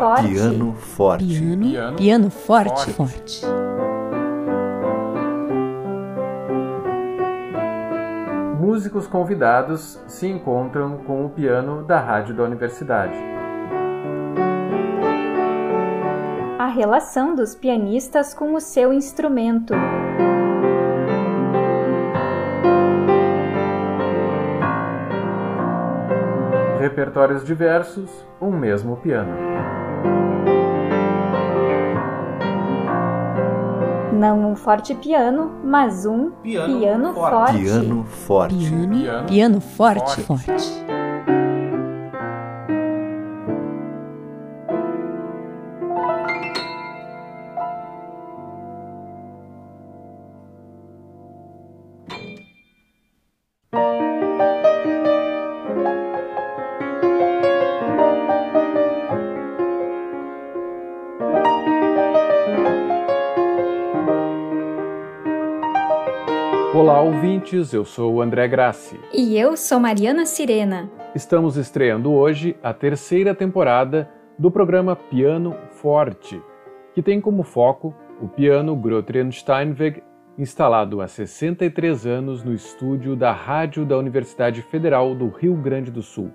forte. Piano forte. Piano, Piano piano forte. forte. forte. Músicos convidados se encontram com o piano da rádio da universidade. A relação dos pianistas com o seu instrumento. Repertórios diversos, um mesmo piano. Não um forte piano, mas um Piano piano, forte. forte. Piano forte. Piano, Piano forte. forte. Ouvintes, eu sou o André Grassi. E eu sou Mariana Sirena. Estamos estreando hoje a terceira temporada do programa Piano Forte, que tem como foco o piano Grotrian Steinweg, instalado há 63 anos no estúdio da Rádio da Universidade Federal do Rio Grande do Sul.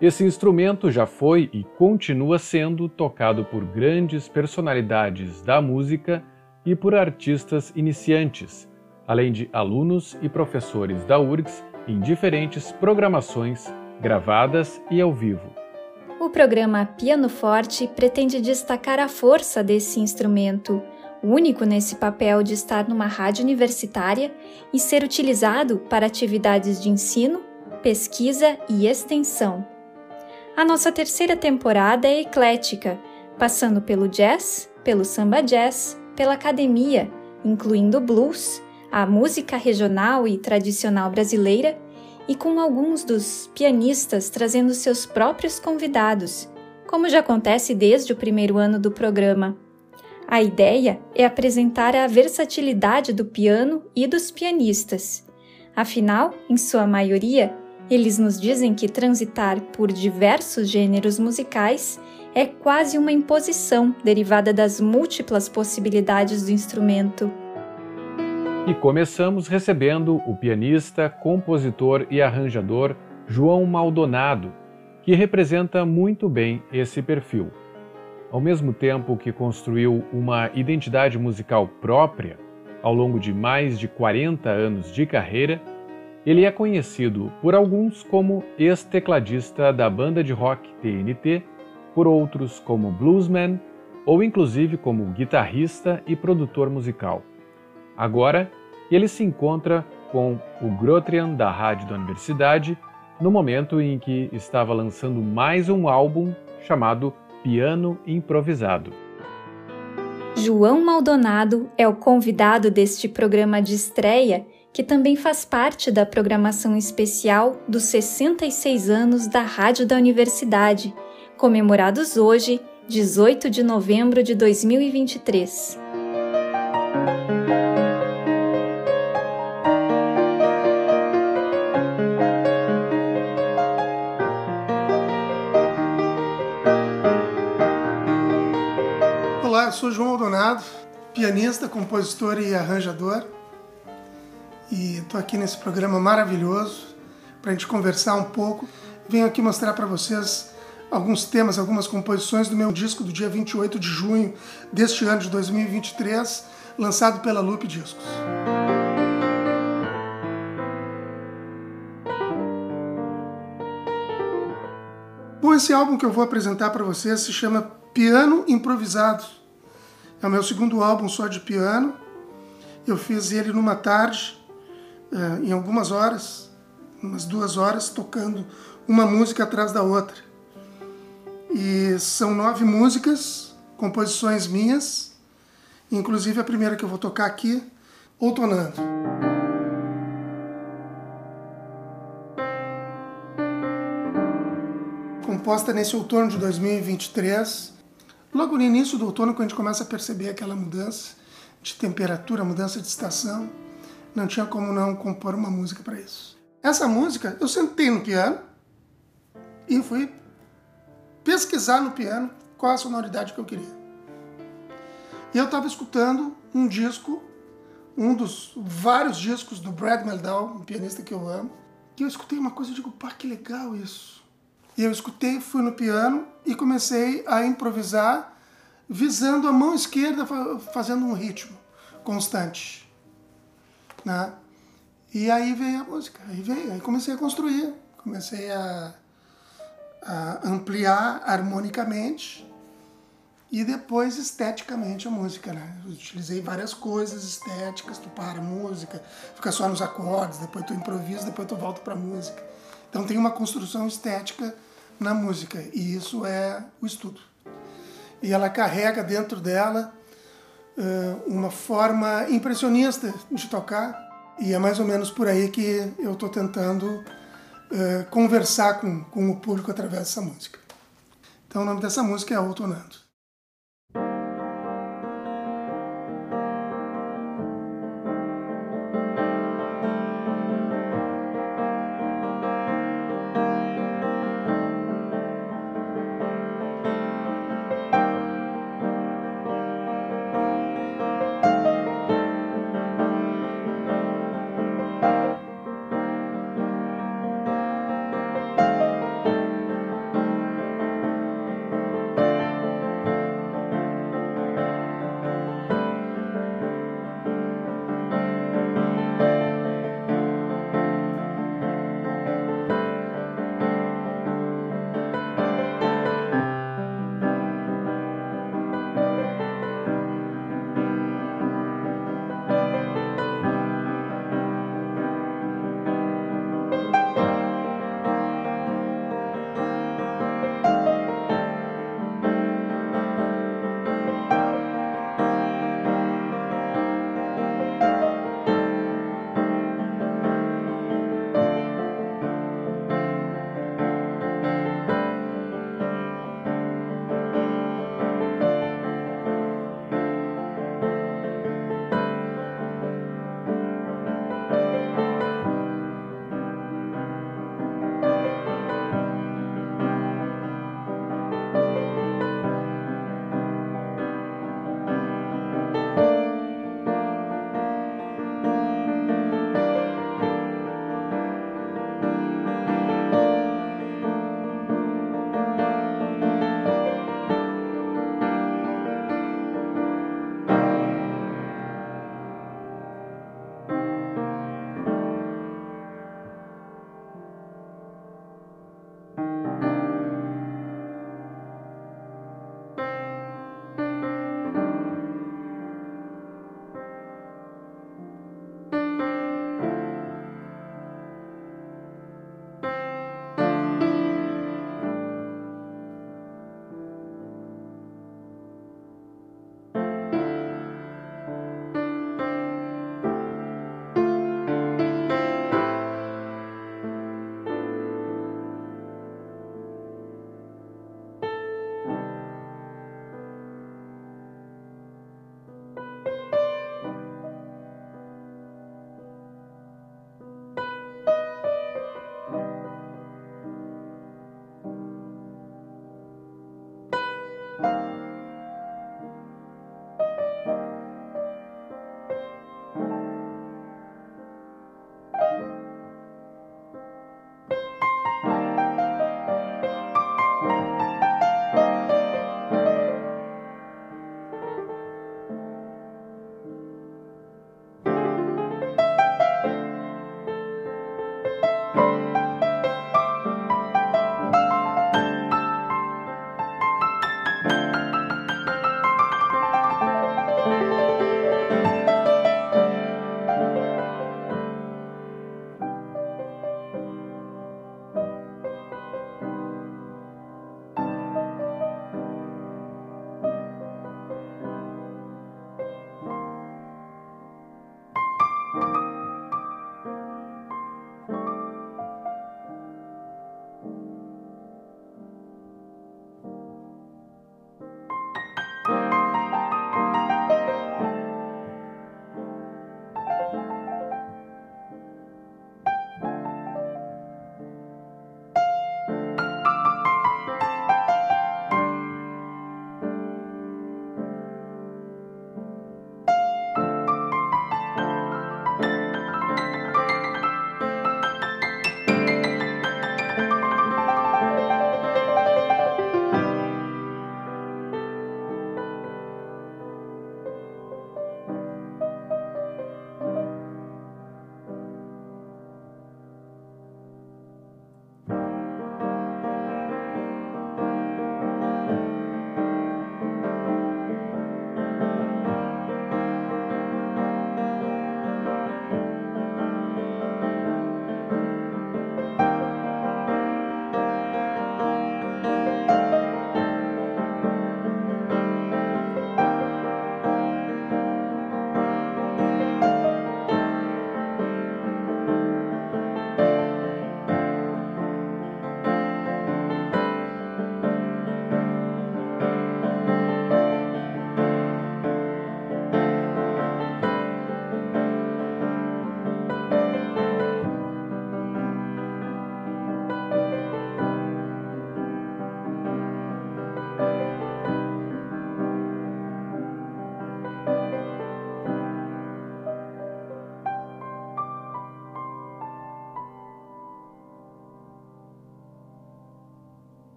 Esse instrumento já foi e continua sendo tocado por grandes personalidades da música e por artistas iniciantes, além de alunos e professores da URGS em diferentes programações gravadas e ao vivo. O programa Piano Forte pretende destacar a força desse instrumento, único nesse papel de estar numa rádio universitária e ser utilizado para atividades de ensino, pesquisa e extensão. A nossa terceira temporada é eclética, passando pelo jazz, pelo samba jazz, pela academia, incluindo blues, a música regional e tradicional brasileira e com alguns dos pianistas trazendo seus próprios convidados, como já acontece desde o primeiro ano do programa. A ideia é apresentar a versatilidade do piano e dos pianistas. Afinal, em sua maioria, eles nos dizem que transitar por diversos gêneros musicais é quase uma imposição derivada das múltiplas possibilidades do instrumento. E começamos recebendo o pianista, compositor e arranjador João Maldonado, que representa muito bem esse perfil. Ao mesmo tempo que construiu uma identidade musical própria ao longo de mais de 40 anos de carreira, ele é conhecido por alguns como ex-tecladista da banda de rock TNT, por outros como bluesman ou inclusive como guitarrista e produtor musical. Agora, ele se encontra com o Grotrian da rádio da universidade no momento em que estava lançando mais um álbum chamado Piano Improvisado. João Maldonado é o convidado deste programa de estreia, que também faz parte da programação especial dos 66 anos da Rádio da Universidade, comemorados hoje, 18 de novembro de 2023. Sou João Maldonado, pianista, compositor e arranjador. E estou aqui nesse programa maravilhoso para a gente conversar um pouco. Venho aqui mostrar para vocês alguns temas, algumas composições do meu disco do dia 28 de junho deste ano de 2023, lançado pela Loop Discos. Bom, esse álbum que eu vou apresentar para vocês se chama Piano Improvisado. É o meu segundo álbum só de piano. Eu fiz ele numa tarde, eh, em algumas horas, umas duas horas, tocando uma música atrás da outra. E são nove músicas, composições minhas, inclusive a primeira que eu vou tocar aqui, Outonando. Composta nesse outono de 2023, logo no início do outono, quando a gente começa a perceber aquela mudança de temperatura, mudança de estação, não tinha como não compor uma música para isso. Essa música, eu sentei no piano e fui pesquisar no piano qual a sonoridade que eu queria. E eu estava escutando um disco, um dos vários discos do Brad Meldau, um pianista que eu amo, e eu escutei uma coisa e digo, pá, que legal isso. E eu escutei, fui no piano e comecei a improvisar, visando a mão esquerda, fazendo um ritmo constante. Né? E aí veio a música, aí veio, aí comecei a construir, comecei a, a ampliar harmonicamente e depois esteticamente a música, né? Utilizei várias coisas estéticas, tu para a música, fica só nos acordes, depois tu improvisa, depois tu volta para a música. Então tem uma construção estética na música e isso é o estudo. E ela carrega dentro dela uh, uma forma impressionista de tocar e é mais ou menos por aí que eu estou tentando uh, conversar com, com o público através dessa música. Então o nome dessa música é Outonando.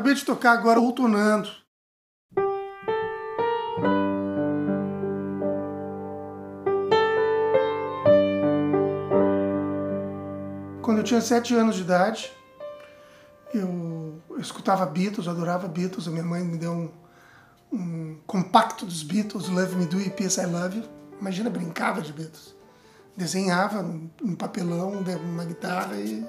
Acabei de tocar agora Outonando. Quando eu tinha sete anos de idade, eu, escutava Beatles, adorava Beatles. A minha mãe me deu um, um compacto dos Beatles, Love Me Do e Peace I Love You. Imagina, brincava de Beatles. Desenhava um papelão, uma guitarra e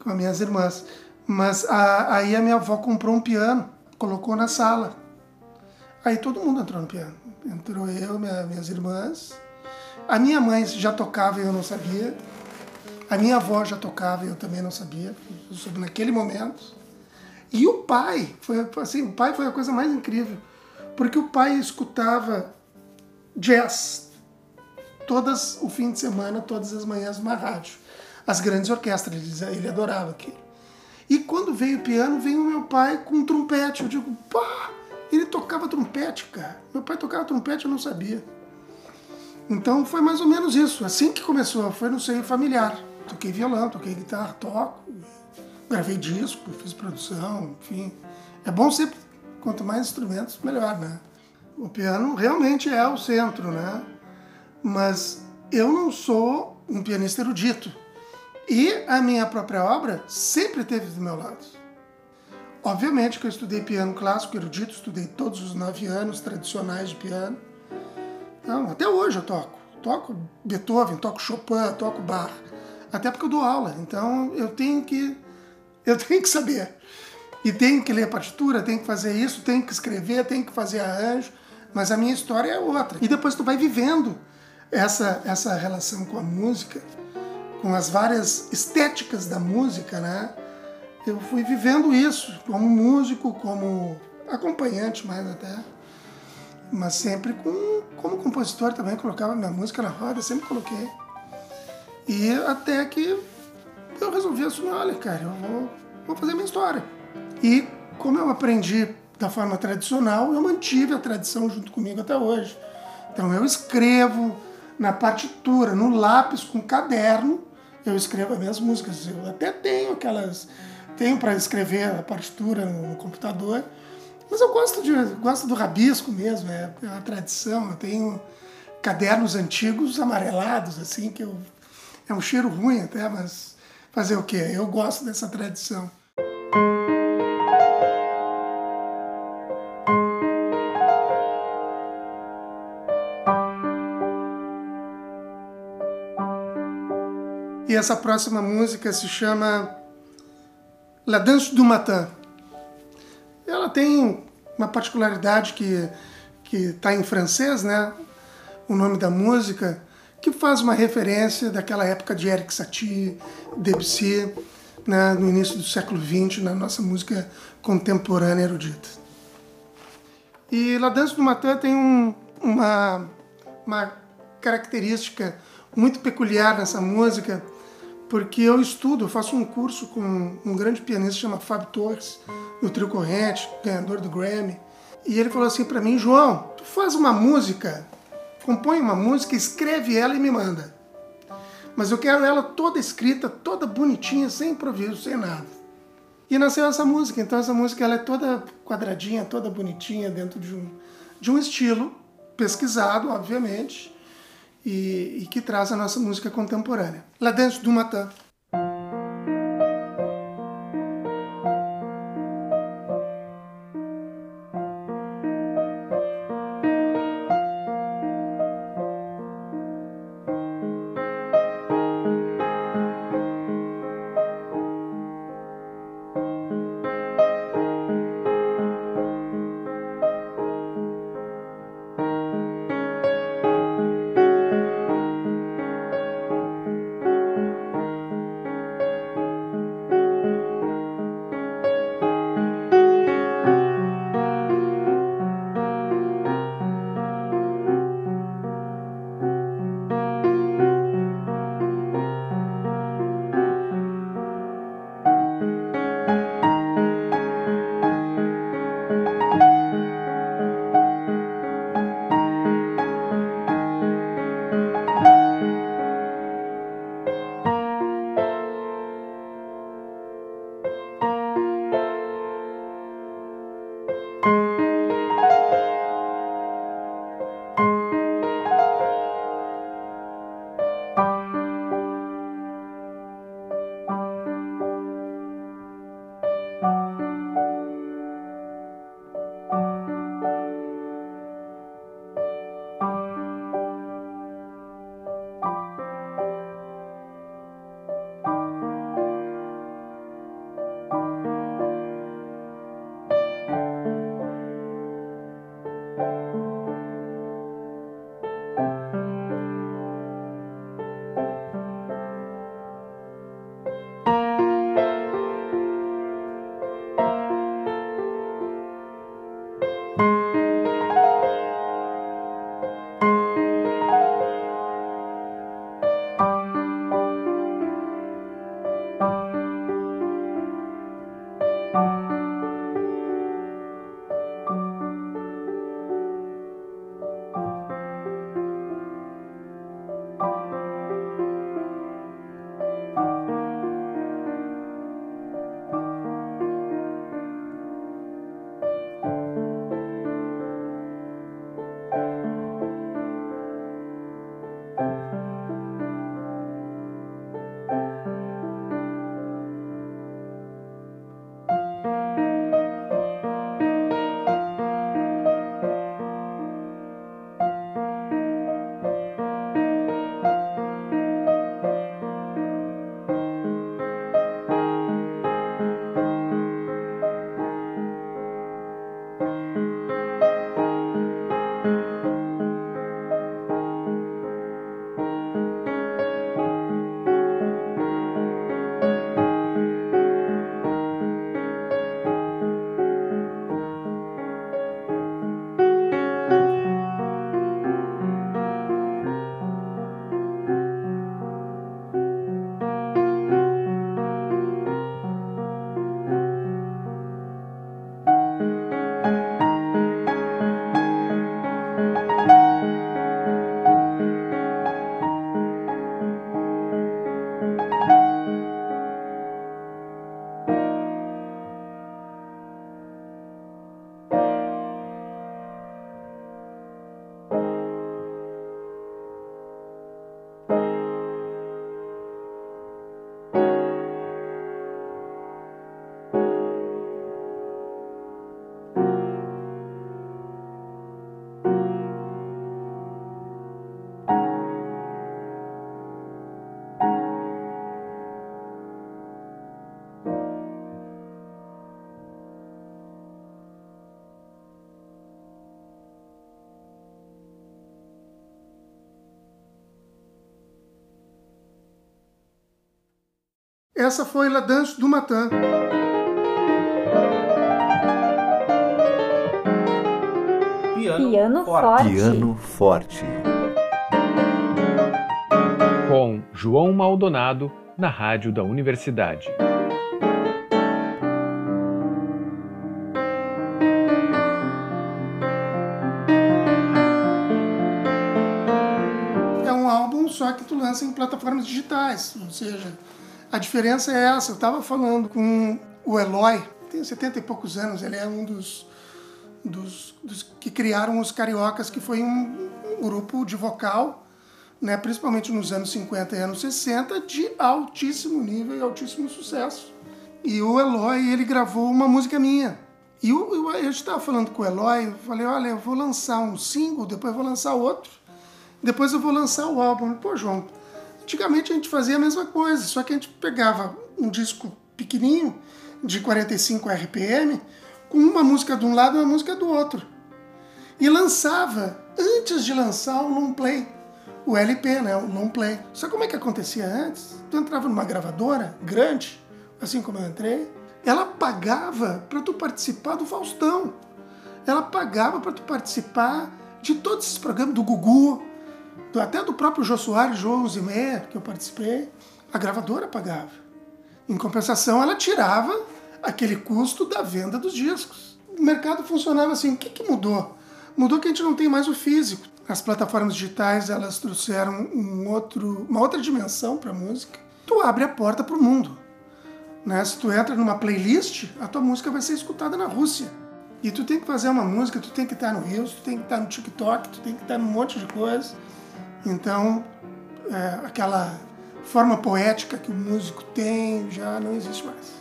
com as minhas irmãs. Mas a, aí a minha avó comprou um piano, colocou na sala. Aí todo mundo entrou no piano. Entrou eu, minha, minhas irmãs. A minha mãe já tocava e eu não sabia. A minha avó já tocava e eu também não sabia. Eu soube naquele momento. E o pai, foi assim, o pai foi a coisa mais incrível. Porque o pai escutava jazz todas o fim de semana, todas as manhãs numa rádio. As grandes orquestras, ele adorava aquilo. E quando veio o piano, veio o meu pai com um trompete. Eu digo, pá, ele tocava trompete, cara. Meu pai tocava trompete, eu não sabia. Então foi mais ou menos isso. Assim que começou, foi no seio familiar. Toquei violão, toquei guitarra, toco, gravei disco, fiz produção, enfim. É bom sempre, quanto mais instrumentos, melhor, né? O piano realmente é o centro, né? Mas eu não sou um pianista erudito. E a minha própria obra sempre esteve do meu lado. Obviamente que eu estudei piano clássico, erudito, estudei todos os nove anos tradicionais de piano. Então, até hoje eu toco. Toco Beethoven, toco Chopin, toco Bach. Até porque eu dou aula. Então eu tenho que eu tenho que saber. E tenho que ler partitura, tenho que fazer isso, tenho que escrever, tenho que fazer arranjo. Mas a minha história é outra. E depois tu vai vivendo essa, essa relação com a música com as várias estéticas da música, né? Eu fui vivendo isso como músico, como acompanhante mais até, mas sempre com, como compositor também colocava minha música na roda, sempre coloquei. E até que eu resolvi assumir, olha, cara, eu vou, vou fazer minha história. E como eu aprendi da forma tradicional, eu mantive a tradição junto comigo até hoje. Então eu escrevo na partitura, no lápis, com caderno, eu escrevo as minhas músicas. Eu até tenho aquelas. Tenho para escrever a partitura no computador, mas eu gosto, de, gosto do rabisco mesmo, é, é uma tradição. Eu tenho cadernos antigos amarelados, assim, que eu, é um cheiro ruim até, mas fazer o quê? Eu gosto dessa tradição. E essa próxima música se chama La Danse du Matin. Ela tem uma particularidade que que está em francês, né? O nome da música que faz uma referência daquela época de Eric Satie, Debussy, né? no início do século XX, na nossa música contemporânea erudita. E La Danse du Matin tem um, uma, uma característica muito peculiar nessa música, porque eu estudo, eu faço um curso com um grande pianista chamado Fábio Torres, do Trio Corrente, ganhador do Grammy. E ele falou assim para mim, João, tu faz uma música, compõe uma música, escreve ela e me manda. Mas eu quero ela toda escrita, toda bonitinha, sem improviso, sem nada. E nasceu essa música. Então essa música ela é toda quadradinha, toda bonitinha, dentro de um, de um estilo pesquisado, obviamente, e, e que traz a nossa música contemporânea. La Danse du Matin. Essa foi La Danse du Matin. Piano, Piano forte. Piano forte. Com João Maldonado na rádio da universidade. É um álbum só que tu lança em plataformas digitais, ou seja, a diferença é essa. Eu estava falando com o Eloy, tem 70 e poucos anos, ele é um dos, dos, dos que criaram os Cariocas, que foi um, um, grupo de vocal, né, principalmente nos anos 50 e anos 60, de altíssimo nível e altíssimo sucesso. E o Eloy, ele gravou uma música minha. E eu, eu, estava falando com o Eloy, eu falei, olha, eu vou lançar um single, depois vou lançar outro, depois eu vou lançar o álbum. Pô, João, Antigamente a gente fazia a mesma coisa, só que a gente pegava um disco pequenininho de 45 RPM com uma música de um lado e uma música do outro. E lançava antes de lançar o long play, o LP, né, o long play. Só como é que acontecia antes? Tu entrava numa gravadora grande, assim como eu entrei, ela pagava para tu participar do Faustão. Ela pagava para tu participar de todos esses programas do Gugu, até do próprio Jô Soares, João Zimmer, que eu participei, a gravadora pagava. Em compensação, ela tirava aquele custo da venda dos discos. O mercado funcionava assim. O que, que mudou? Mudou que a gente não tem mais o físico. As plataformas digitais elas trouxeram um outro, uma outra dimensão para a música. Tu abre a porta para o mundo. Né? Se tu entra numa playlist, a tua música vai ser escutada na Rússia. E tu tem que fazer uma música, tu tem que estar no Reels, tu tem que estar no TikTok, tu tem que estar num monte de coisa. Então, é, aquela forma poética que o músico tem já não existe mais.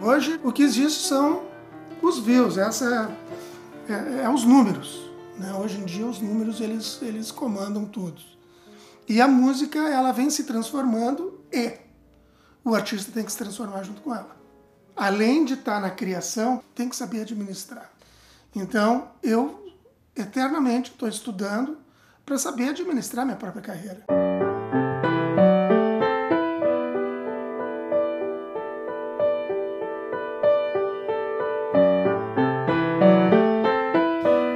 Hoje, o que existe são os views, essa é, é, é os números. Né? Hoje em dia, os números eles, eles comandam tudo. E a música ela vem se transformando e o artista tem que se transformar junto com ela. Além de estar na criação, tem que saber administrar. Então, eu eternamente estou estudando para saber administrar minha própria carreira.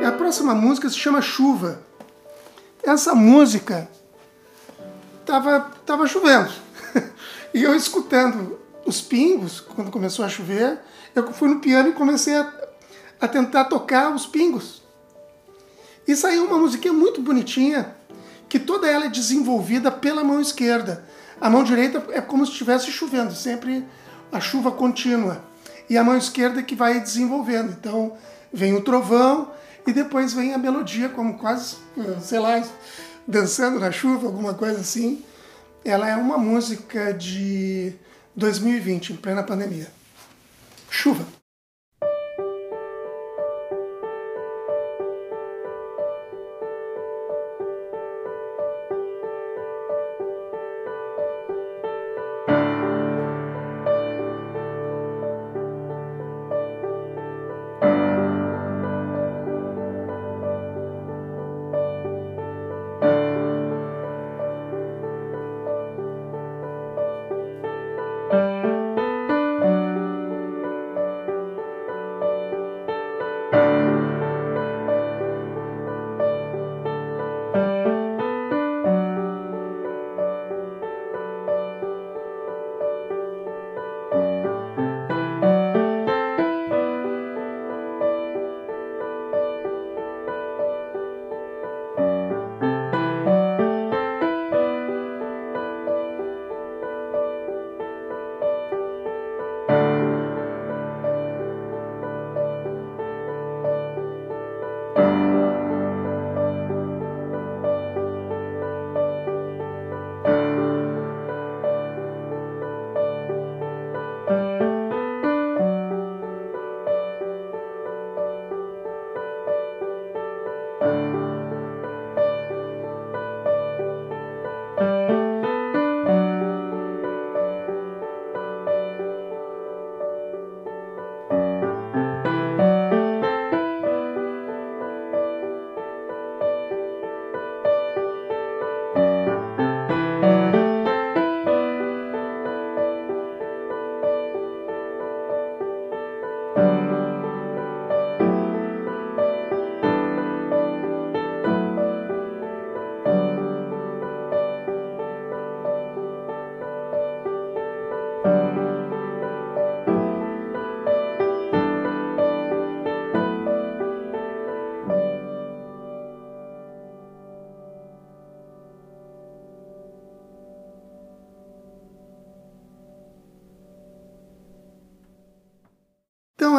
A próxima música se chama Chuva. Essa música tava, tava chovendo. e eu escutando os pingos, quando começou a chover, eu fui no piano e comecei a a tentar tocar os pingos. E saiu uma musiquinha muito bonitinha, que toda ela é desenvolvida pela mão esquerda. A mão direita é como se estivesse chovendo, sempre a chuva contínua. E a mão esquerda é que vai desenvolvendo. Então vem o trovão e depois vem a melodia, como quase, sei lá, dançando na chuva, alguma coisa assim. Ela é uma música de 2020, em plena pandemia. Chuva.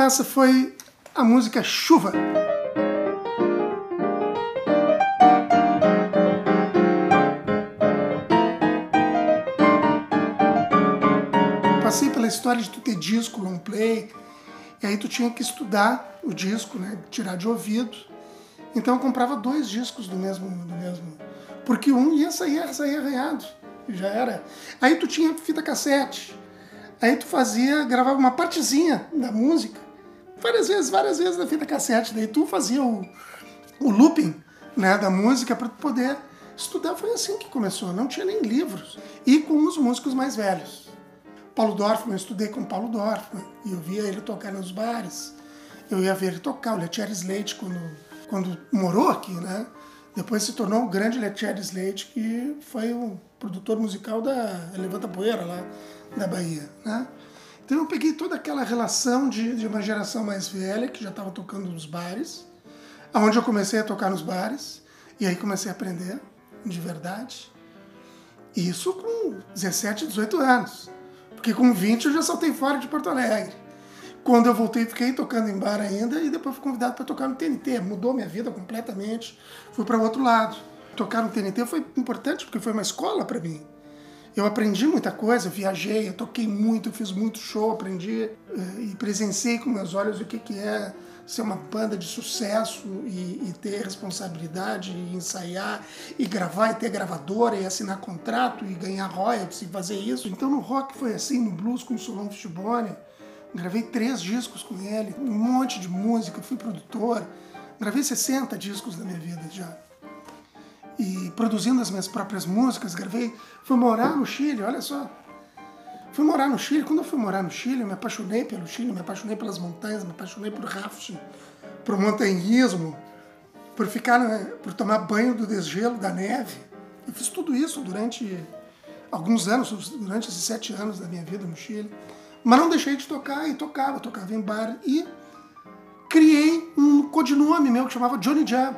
Essa foi a música Chuva. Passei pela história de tu ter disco, long play, e aí tu tinha que estudar o disco, né, tirar de ouvido. Então eu comprava dois discos do mesmo, do mesmo, porque um ia sair, ia sair arranhado, já era. Aí tu tinha fita cassete. Aí tu fazia, gravava uma partezinha da música, várias vezes, várias vezes na fita cassete. Daí tu fazia o, o looping né, da música para poder estudar. Foi assim que começou, não tinha nem livros. E com os músicos mais velhos. Paulo Dorfman, eu estudei com Paulo Dorfman e eu via ele tocar nos bares. Eu ia ver ele tocar, o Letier Slate, quando, quando morou aqui, né? Depois se tornou o grande Letier Slate, que foi o produtor musical da Levanta Poeira lá da Bahia, né? Então eu peguei toda aquela relação de, de uma geração mais velha, que já estava tocando nos bares, aonde eu comecei a tocar nos bares, e aí comecei a aprender de verdade. Isso com 17, 18 anos. Porque com 20 eu já saltei fora de Porto Alegre. Quando eu voltei, fiquei tocando em bar ainda e depois fui convidado para tocar no TNT. Mudou minha vida completamente. Fui para outro lado. Tocar no TNT foi importante porque foi uma escola para mim. Eu aprendi muita coisa, viajei, eu toquei muito, fiz muito show, aprendi eh, e presenciei com meus olhos o que, que é ser uma banda de sucesso e, e, ter responsabilidade, e ensaiar, e gravar, e ter gravadora, e assinar contrato, e ganhar royalties, e fazer isso. Então no rock foi assim, no blues com o Solon Fishbone, gravei três discos com ele, um monte de música, fui produtor, gravei 60 discos na minha vida já. E produzindo as minhas próprias músicas, gravei, fui morar no Chile, olha só, Fui morar no Chile. Quando eu fui morar no Chile, eu me apaixonei pelo Chile, me apaixonei pelas montanhas, me apaixonei por rafting, por montanhismo, por ficar, por tomar banho do desgelo da neve. Eu fiz tudo isso durante alguns anos, durante esses sete anos da minha vida no Chile. Mas não deixei de tocar e tocava, tocava em bar e criei um codinome meu que chamava Johnny Jam.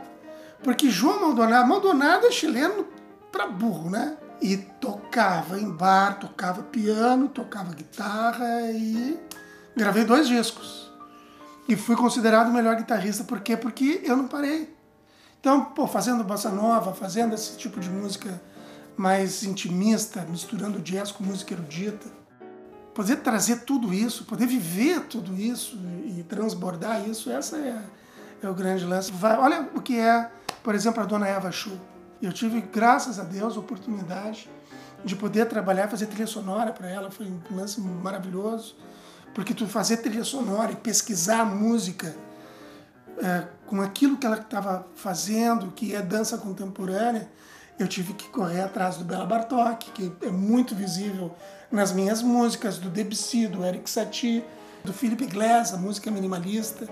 Porque João Maldonado, Maldonado é chileno para burro, né? e tocava em bar, tocava piano, tocava guitarra e gravei dois discos. E fui considerado o melhor guitarrista, por quê? Porque eu não parei. Então, pô, fazendo bossa nova, fazendo esse tipo de música mais intimista, misturando jazz com música erudita, poder trazer tudo isso, poder viver tudo isso e transbordar isso, essa é, é o grande lance. Vai, olha o que é, por exemplo, a Dona Eva Schuh. Eu tive, graças a Deus, a oportunidade de poder trabalhar, fazer trilha sonora para ela. Foi um lance maravilhoso, porque tu fazer trilha sonora e pesquisar a música é, com aquilo que ela estava fazendo, que é dança contemporânea, eu tive que correr atrás do Bela Bartok, que é muito visível nas minhas músicas, do Debussy, do Eric Satie, do Philip Glass, a música minimalista,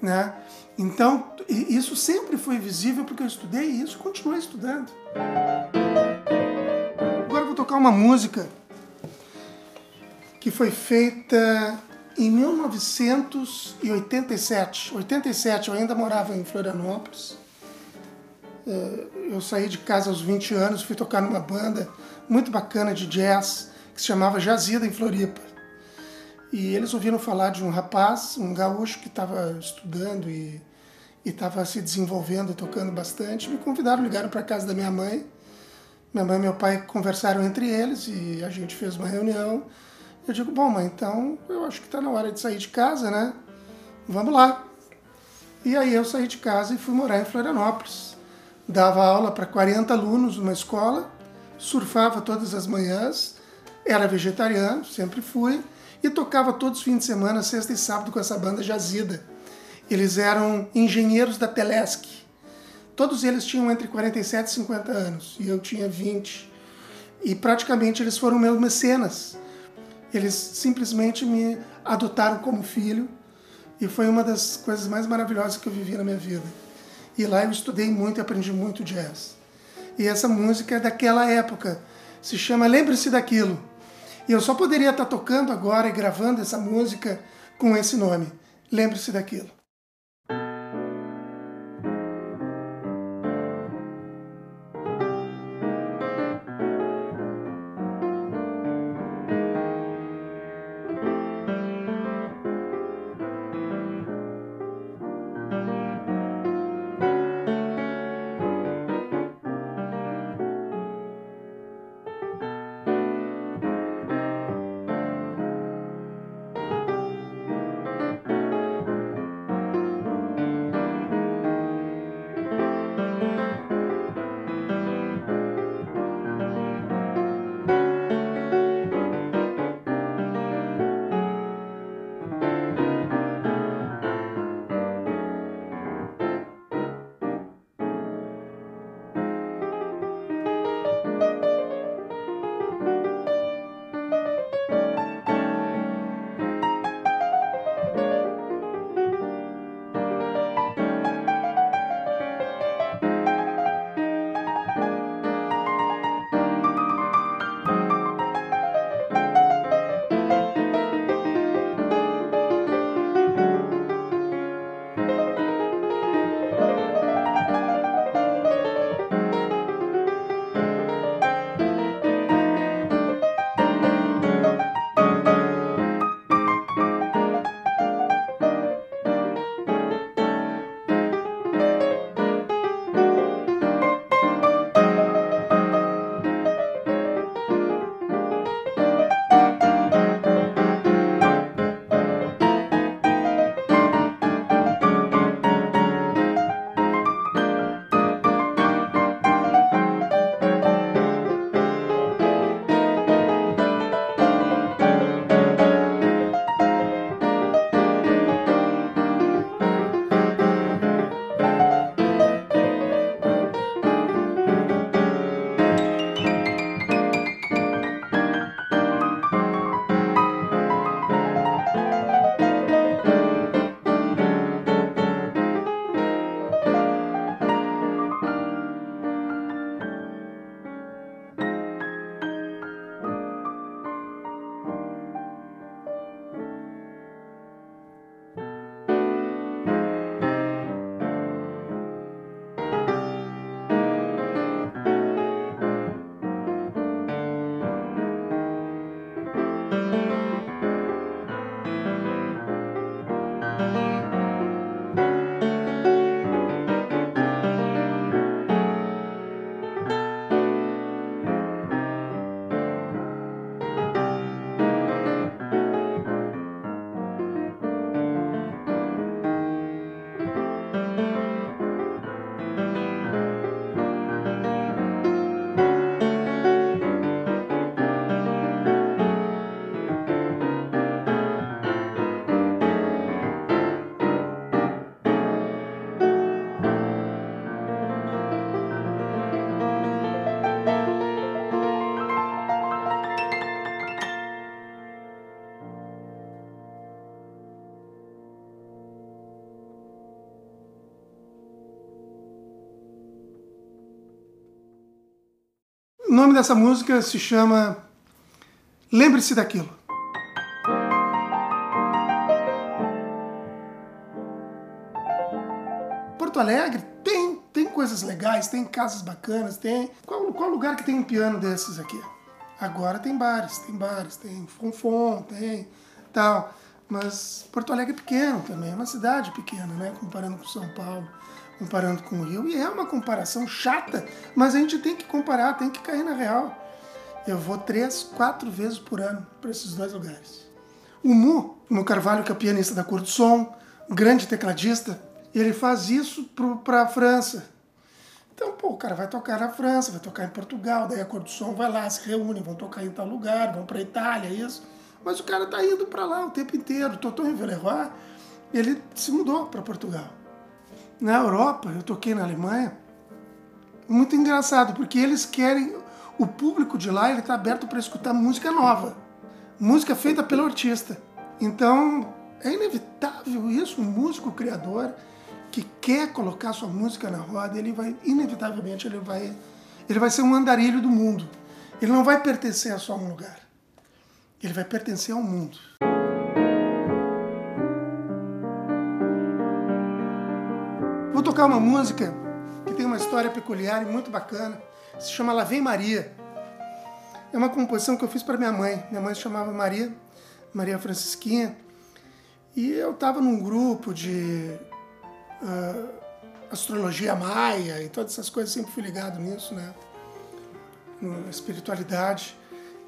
né? Então, isso sempre foi visível porque eu estudei isso e continuei estudando. Agora eu vou tocar uma música que foi feita em 1987. 87, eu ainda morava em Florianópolis. É, eu saí de casa aos 20 anos, fui tocar numa banda muito bacana de jazz que se chamava Jazida em Floripa. E eles ouviram falar de um rapaz, um gaúcho que estava estudando e estava se desenvolvendo, tocando bastante. Me convidaram, ligaram para casa da minha mãe. Minha mãe e meu pai conversaram entre eles e a gente fez uma reunião. Eu digo, bom, mãe, então eu acho que está na hora de sair de casa, né? Vamos lá. E aí eu saí de casa e fui morar em Florianópolis. Dava aula para 40 alunos numa escola, surfava todas as manhãs, era vegetariano, sempre fui e tocava todos os fins de semana, sexta e sábado, com essa banda jazida. Eles eram engenheiros da Telesc. Todos eles tinham entre 47 e 50 anos, e eu tinha 20. E praticamente eles foram meus mecenas. Eles simplesmente me adotaram como filho, e foi uma das coisas mais maravilhosas que eu vivi na minha vida. E lá eu estudei muito e aprendi muito jazz. E essa música é daquela época. Se chama Lembre-se daquilo e eu só poderia estar tocando agora e gravando essa música com esse nome. Lembre-se daquilo. Nome dessa música se chama Lembre-se daquilo. Porto Alegre tem, tem coisas legais, tem casas bacanas, tem. Qual, qual lugar que tem um piano desses aqui? Agora tem bares, tem bares, tem fonfon, tem tal. Mas Porto Alegre é pequeno também, é uma cidade pequena, né? Comparando com São Paulo, comparando com o Rio. E é uma comparação chata, mas a gente tem que comparar, tem que cair na real. Eu vou três, quatro vezes por ano para esses dois lugares. O Mu, no Carvalho, que é pianista da Cor do Som, grande tecladista, ele faz isso para a França. Então, pô, o cara vai tocar na França, vai tocar em Portugal, daí a Cor do Som vai lá, se reúne, vão tocar em tal lugar, vão para Itália, isso. Mas o cara tá indo para lá o tempo inteiro. Toton Villeroy, ele se mudou para Portugal. Na Europa, eu toquei na Alemanha, muito engraçado, porque eles querem, o público de lá ele está aberto para escutar música nova, música feita pelo artista. Então é inevitável isso, um músico criador que quer colocar sua música na roda, ele vai inevitavelmente ele vai ele vai ser um andarilho do mundo. Ele não vai pertencer a só um lugar. Ele vai pertencer ao mundo. Tocar uma música que tem uma história peculiar e muito bacana. Se chama Lá Vem Maria. É uma composição que eu fiz para minha mãe. Minha mãe se chamava Maria, Maria Francisquinha. E eu estava num grupo de uh, astrologia maia e todas essas coisas, sempre fui ligado nisso, né? Na espiritualidade.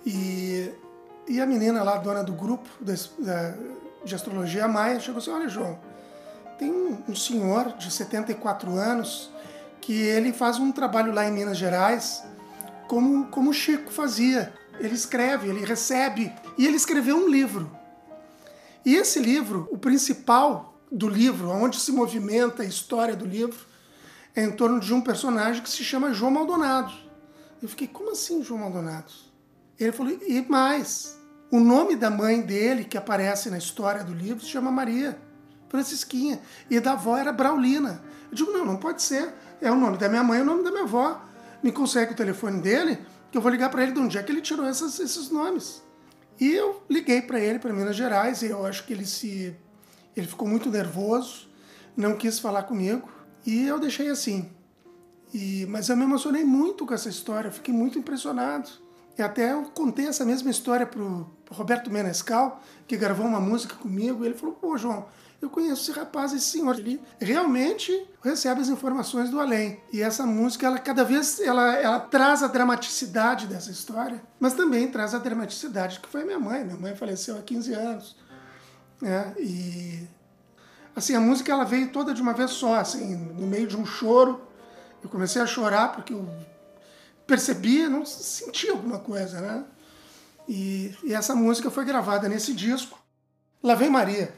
E e a menina lá, dona do grupo de astrologia maia, chegou assim: Olha, João, tem um senhor de 74 anos que ele faz um trabalho lá em Minas Gerais como, como o Chico fazia. Ele escreve, ele recebe. E ele escreveu um livro. E esse livro, o principal do livro, onde se movimenta a história do livro, é em torno de um personagem que se chama João Maldonado. Eu fiquei, como assim João Maldonado? Ele falou, e mais, o nome da mãe dele, que aparece na história do livro, se chama Maria Francisquinha. E da avó era Braulina. Eu digo, não, não pode ser. É o nome da minha mãe e o nome da minha avó. Me consegue o telefone dele, que eu vou ligar para ele de onde é que ele tirou essas, esses nomes. E eu liguei para ele, para Minas Gerais, e eu acho que ele se. Ele ficou muito nervoso, não quis falar comigo, e eu deixei assim. E, mas eu me emocionei muito com essa história, fiquei muito impressionado. E até eu contei essa mesma história pro Roberto Menescal, que gravou uma música comigo, e ele falou: pô, João, eu conheço esse rapaz, esse senhor. Ele realmente recebe as informações do além. E essa música, ela cada vez ela, ela traz a dramaticidade dessa história, mas também traz a dramaticidade que foi minha mãe. Minha mãe faleceu há 15 anos. Né? E assim, a música ela veio toda de uma vez só, assim, no meio de um choro. Eu comecei a chorar porque eu percebia, não sentia alguma coisa, né? E, e essa música foi gravada nesse disco. Lá vem Maria.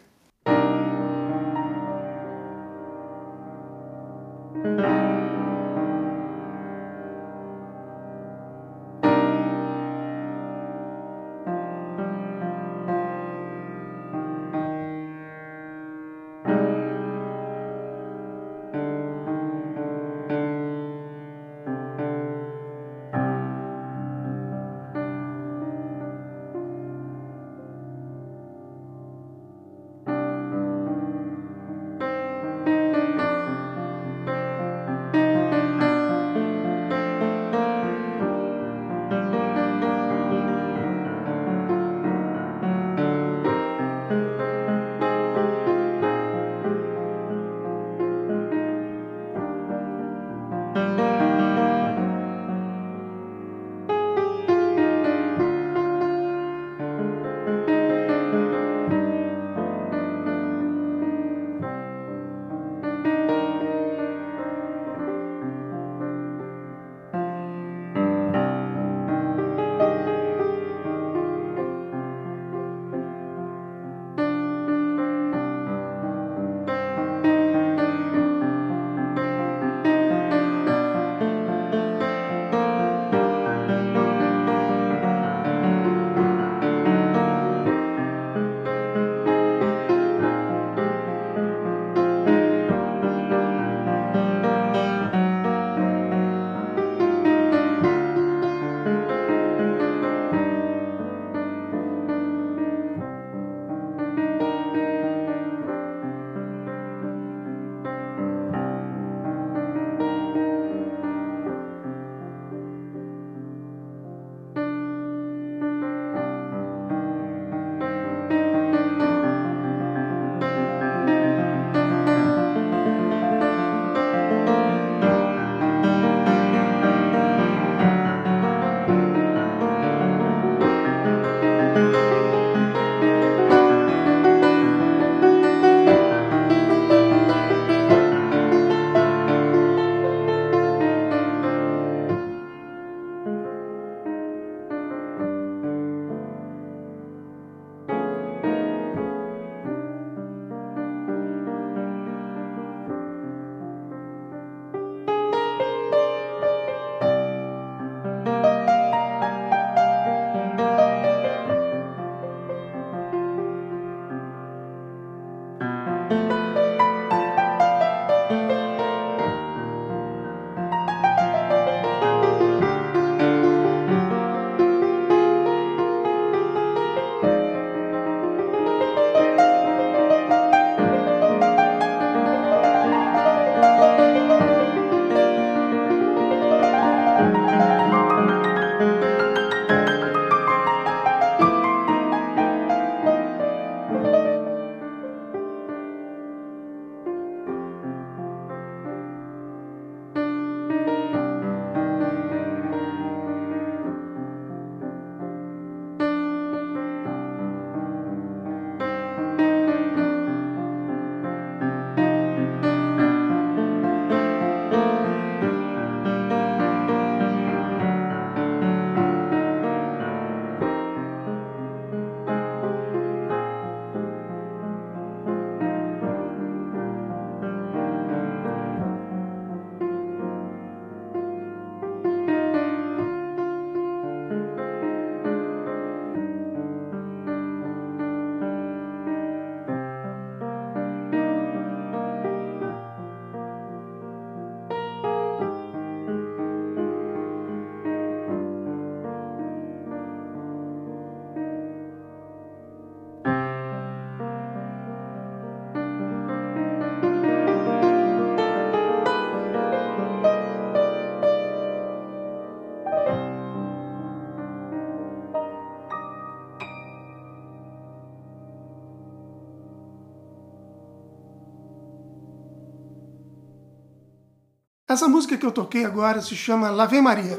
Essa música que eu toquei agora se chama Lá Vem Maria.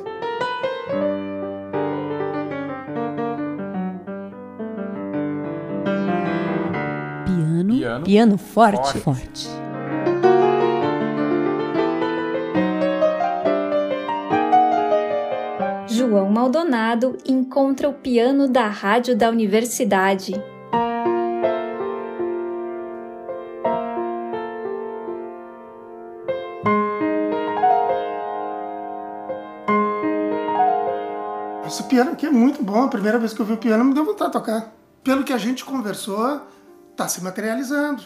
Piano, Piano, piano, forte, forte. forte. João Maldonado encontra o piano da rádio da universidade. Aqui é muito bom. A primeira vez que eu vi o piano me deu vontade de tocar. Pelo que a gente conversou, tá se materializando.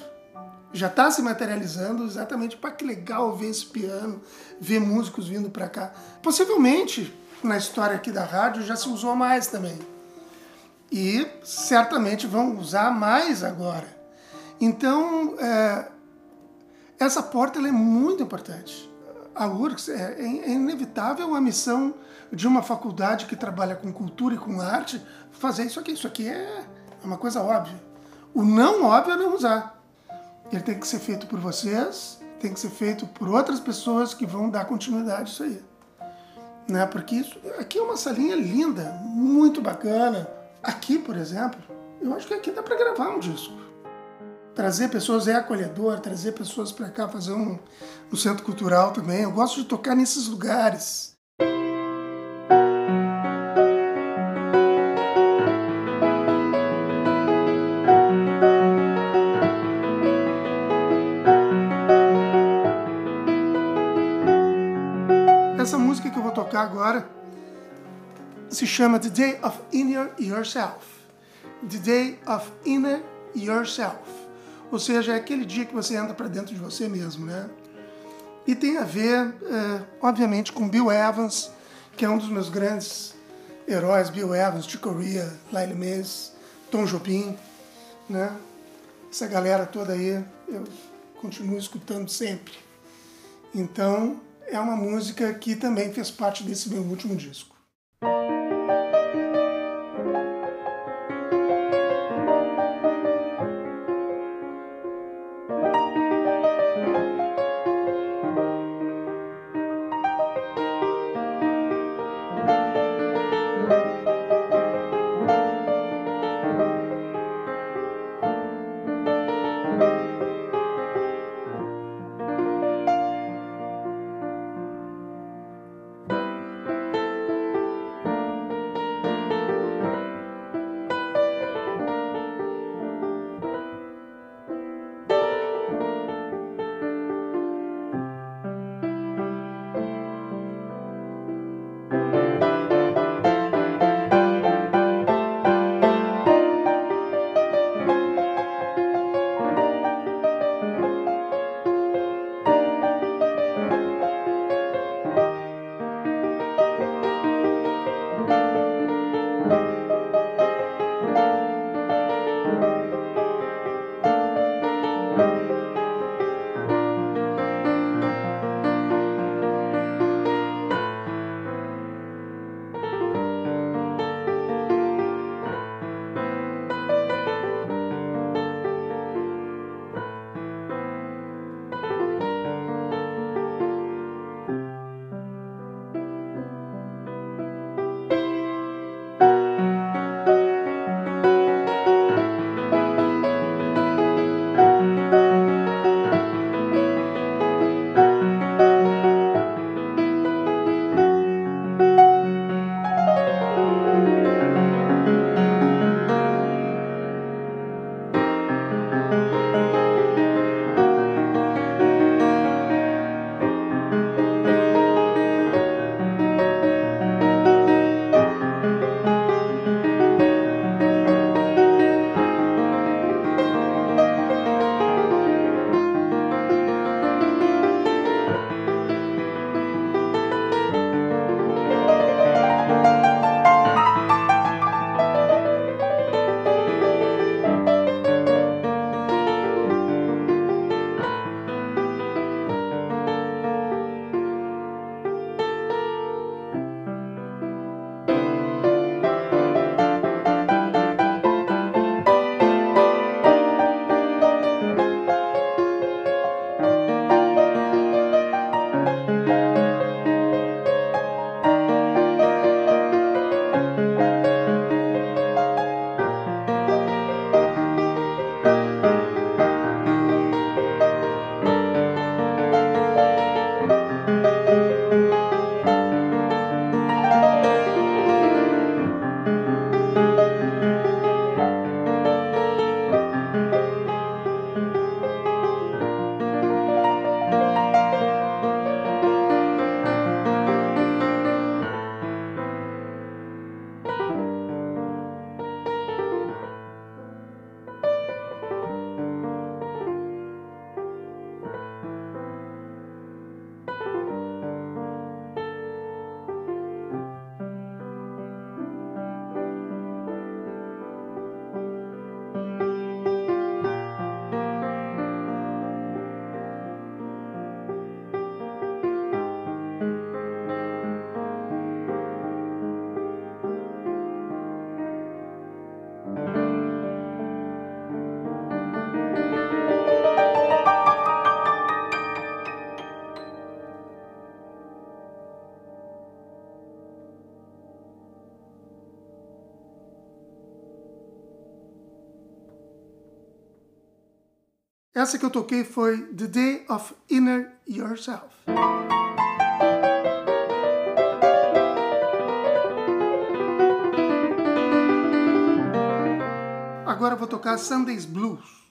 Já tá se materializando exatamente para que legal ver esse piano, ver músicos vindo para cá. Possivelmente, na história aqui da rádio, já se usou mais também. E certamente vão usar mais agora. Então, é, essa porta é muito importante. A URGS é, é inevitável a missão de uma faculdade que trabalha com cultura e com arte fazer isso aqui. Isso aqui é uma coisa óbvia. O não óbvio é não usar. Ele tem que ser feito por vocês, tem que ser feito por outras pessoas que vão dar continuidade a isso aí. Né? Porque isso aqui é uma salinha linda, muito bacana. Aqui, por exemplo, eu acho que aqui dá para gravar um disco. Trazer pessoas é acolhedor, trazer pessoas para cá fazer um, um centro cultural também. Eu gosto de tocar nesses lugares. Essa música que eu vou tocar agora se chama The Day of Inner Yourself. The Day of Inner Yourself. Ou seja, é aquele dia que você entra para dentro de você mesmo, né? E tem a ver, é, obviamente, com Bill Evans, que é um dos meus grandes heróis, Bill Evans, Chick Corea, Lyle Mays, Tom Jobim, né? Essa galera toda aí, eu continuo escutando sempre. Então, é uma música que também fez parte desse meu último disco. Essa que eu toquei foi The Day of Inner Yourself. Agora vou tocar Sunday's Blues.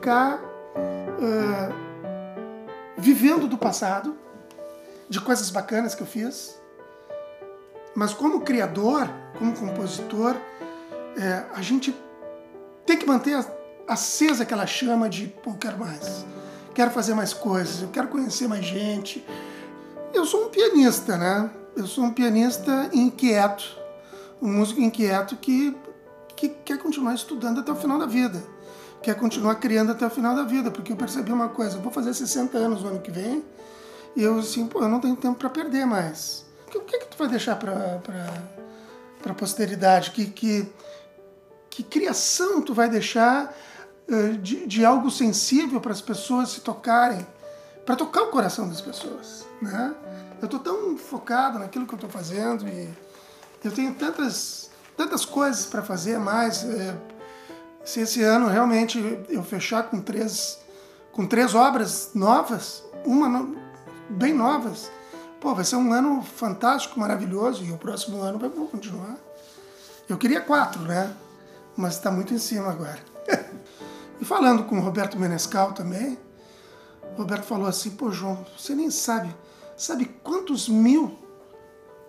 Ficar uh, vivendo do passado, de coisas bacanas que eu fiz, mas como criador, como compositor, é, a gente tem que manter acesa aquela chama de pô, quero mais, quero fazer mais coisas, eu quero conhecer mais gente. Eu sou um pianista, né? Eu sou um pianista inquieto, um músico inquieto que, que quer continuar estudando até o final da vida, quer continuar criando até o final da vida, porque eu percebi uma coisa, eu vou fazer 60 anos no ano que vem, e eu assim, pô, eu não tenho tempo para perder mais. O que, o que, que tu vai deixar para a posteridade? Que, que, que criação tu vai deixar uh, de, de algo sensível para as pessoas se tocarem, para tocar o coração das pessoas, né? Eu estou tão focado naquilo que eu estou fazendo e eu tenho tantas, tantas coisas para fazer mais. É, se esse ano realmente eu fechar com três, com três obras novas, uma no, bem novas, pô, vai ser um ano fantástico, maravilhoso e o próximo ano vai continuar. Eu queria quatro, né? Mas está muito em cima agora. e falando com o Roberto Menescal também, Roberto falou assim: pô, João, você nem sabe Sabe quantos mil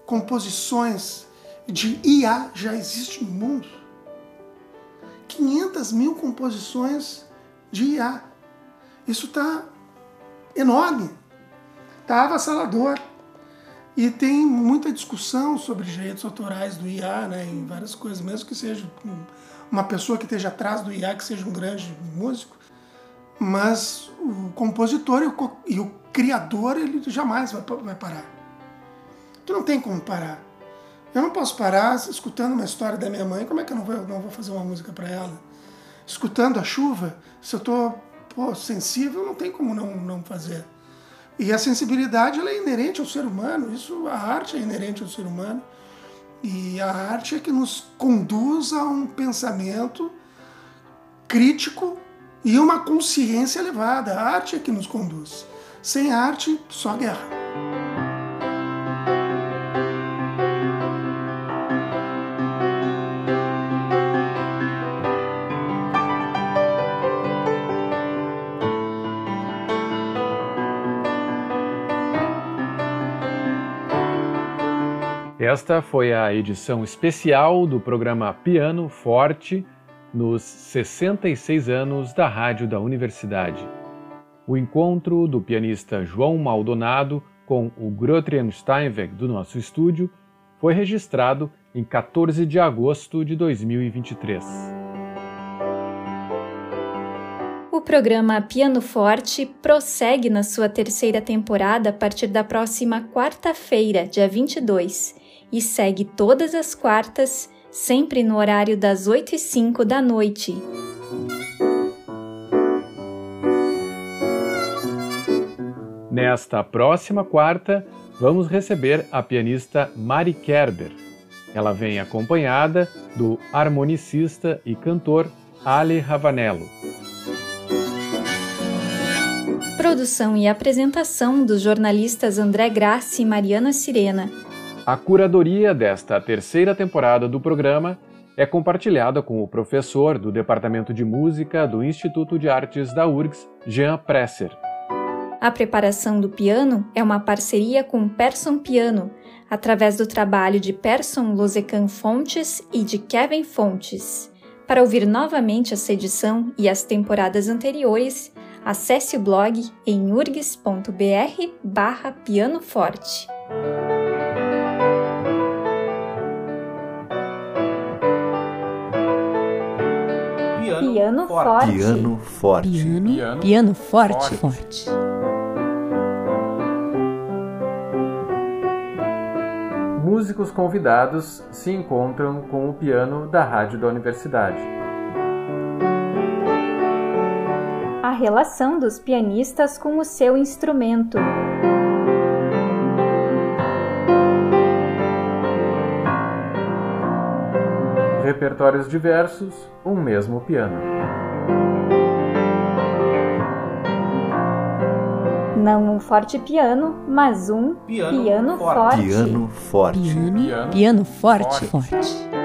composições de IA já existe no mundo? 500 mil composições de IA. Isso está enorme, está avassalador. E tem muita discussão sobre direitos autorais do IA, né, em várias coisas, mesmo que seja uma pessoa que esteja atrás do IA, que seja um grande músico, mas o compositor e o, criador, ele jamais vai, vai parar. Tu não tem como parar. Eu não posso parar escutando uma história da minha mãe, como é que eu não vou, não vou fazer uma música para ela? Escutando a chuva, se eu estou sensível, não tem como não, não fazer. E a sensibilidade ela é inerente ao ser humano, isso a arte é inerente ao ser humano. E a arte é que nos conduz a um pensamento crítico e uma consciência elevada. A arte é que nos conduz. Sem arte, só guerra. Esta foi a edição especial do programa Piano Forte nos 66 anos da Rádio da Universidade. O encontro do pianista João Maldonado com o Grotrian Steinweg do nosso estúdio foi registrado em 14 de agosto de 2023. O programa Piano Forte prossegue na sua terceira temporada a partir da próxima quarta-feira, dia 22, e segue todas as quartas sempre no horário das 8 e 5 da noite. Nesta próxima quarta, vamos receber a pianista Mari Kerber. Ela vem acompanhada do harmonicista e cantor Ali Ravanello. Produção e apresentação dos jornalistas André Grassi e Mariana Sirena. A curadoria desta terceira temporada do programa é compartilhada com o professor do Departamento de Música do Instituto de Artes da URGS, Jean Presser. A preparação do piano é uma parceria com Person Piano, através do trabalho de Person Losecan Fontes e de Kevin Fontes. Para ouvir novamente essa edição e as temporadas anteriores, acesse o blog em urgs.br barra pianoforte. Piano forte. Piano forte. Piano, piano, piano forte. forte. Músicos convidados se encontram com o piano da rádio da universidade. A relação dos pianistas com o seu instrumento. Repertórios diversos, um mesmo piano. Não um forte piano, mas um piano, piano forte. Piano forte. Piano, piano forte. forte. forte.